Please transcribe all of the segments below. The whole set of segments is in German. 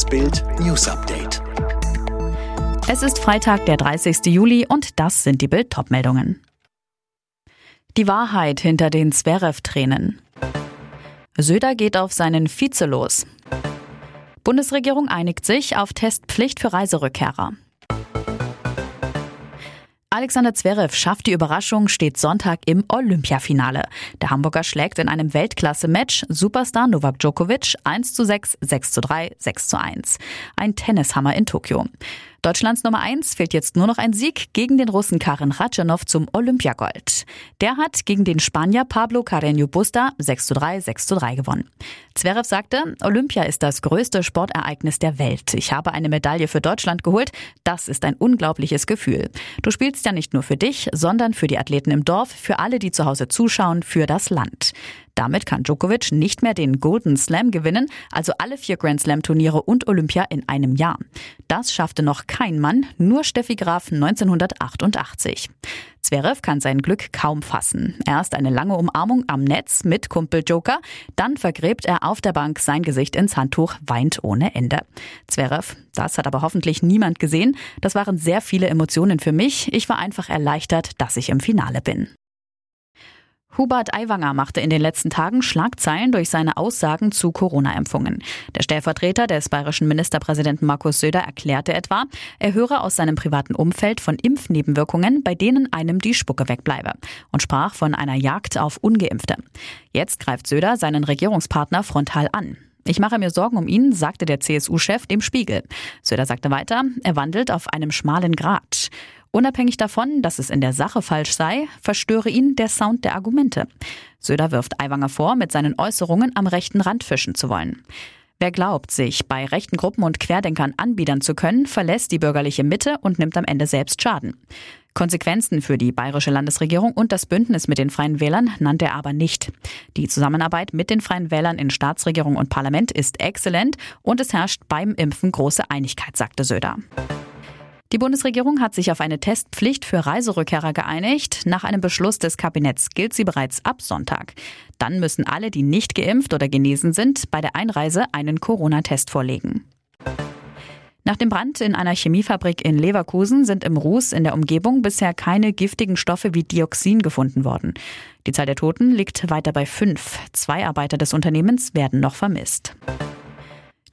Das Bild News Update. Es ist Freitag, der 30. Juli und das sind die Bild meldungen Die Wahrheit hinter den Zverev-Tränen. Söder geht auf seinen Vize los. Bundesregierung einigt sich auf Testpflicht für Reiserückkehrer. Alexander Zverev schafft die Überraschung, steht Sonntag im Olympiafinale. Der Hamburger schlägt in einem Weltklasse-Match Superstar Novak Djokovic 1 zu 6, 6 zu 3, 6 zu 1. Ein Tennishammer in Tokio. Deutschlands Nummer 1 fehlt jetzt nur noch ein Sieg gegen den Russen Karin Ratschanow zum Olympiagold. Der hat gegen den Spanier Pablo Carreño Busta 6 zu 3, 6 zu 3 gewonnen. Zverev sagte, Olympia ist das größte Sportereignis der Welt. Ich habe eine Medaille für Deutschland geholt. Das ist ein unglaubliches Gefühl. Du spielst ja nicht nur für dich, sondern für die Athleten im Dorf, für alle, die zu Hause zuschauen, für das Land. Damit kann Djokovic nicht mehr den Golden Slam gewinnen, also alle vier Grand Slam Turniere und Olympia in einem Jahr. Das schaffte noch kein Mann, nur Steffi Graf 1988. Zverev kann sein Glück kaum fassen. Erst eine lange Umarmung am Netz mit Kumpel Joker, dann vergräbt er auf der Bank sein Gesicht ins Handtuch, weint ohne Ende. Zverev, das hat aber hoffentlich niemand gesehen. Das waren sehr viele Emotionen für mich. Ich war einfach erleichtert, dass ich im Finale bin. Hubert Aiwanger machte in den letzten Tagen Schlagzeilen durch seine Aussagen zu Corona-Impfungen. Der Stellvertreter des bayerischen Ministerpräsidenten Markus Söder erklärte etwa, er höre aus seinem privaten Umfeld von Impfnebenwirkungen, bei denen einem die Spucke wegbleibe und sprach von einer Jagd auf Ungeimpfte. Jetzt greift Söder seinen Regierungspartner frontal an. Ich mache mir Sorgen um ihn, sagte der CSU-Chef dem Spiegel. Söder sagte weiter, er wandelt auf einem schmalen Grat. Unabhängig davon, dass es in der Sache falsch sei, verstöre ihn der Sound der Argumente. Söder wirft Aiwanger vor, mit seinen Äußerungen am rechten Rand fischen zu wollen. Wer glaubt, sich bei rechten Gruppen und Querdenkern anbiedern zu können, verlässt die bürgerliche Mitte und nimmt am Ende selbst Schaden. Konsequenzen für die bayerische Landesregierung und das Bündnis mit den Freien Wählern nannte er aber nicht. Die Zusammenarbeit mit den Freien Wählern in Staatsregierung und Parlament ist exzellent und es herrscht beim Impfen große Einigkeit, sagte Söder. Die Bundesregierung hat sich auf eine Testpflicht für Reiserückkehrer geeinigt. Nach einem Beschluss des Kabinetts gilt sie bereits ab Sonntag. Dann müssen alle, die nicht geimpft oder genesen sind, bei der Einreise einen Corona-Test vorlegen. Nach dem Brand in einer Chemiefabrik in Leverkusen sind im Ruß in der Umgebung bisher keine giftigen Stoffe wie Dioxin gefunden worden. Die Zahl der Toten liegt weiter bei fünf. Zwei Arbeiter des Unternehmens werden noch vermisst.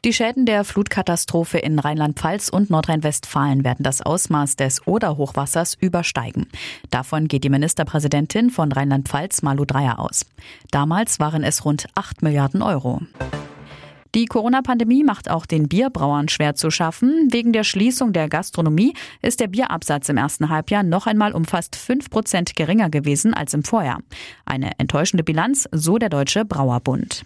Die Schäden der Flutkatastrophe in Rheinland-Pfalz und Nordrhein-Westfalen werden das Ausmaß des Oder-Hochwassers übersteigen. Davon geht die Ministerpräsidentin von Rheinland-Pfalz Malu Dreyer aus. Damals waren es rund 8 Milliarden Euro. Die Corona-Pandemie macht auch den Bierbrauern schwer zu schaffen. Wegen der Schließung der Gastronomie ist der Bierabsatz im ersten Halbjahr noch einmal um fast 5 Prozent geringer gewesen als im Vorjahr. Eine enttäuschende Bilanz, so der Deutsche Brauerbund.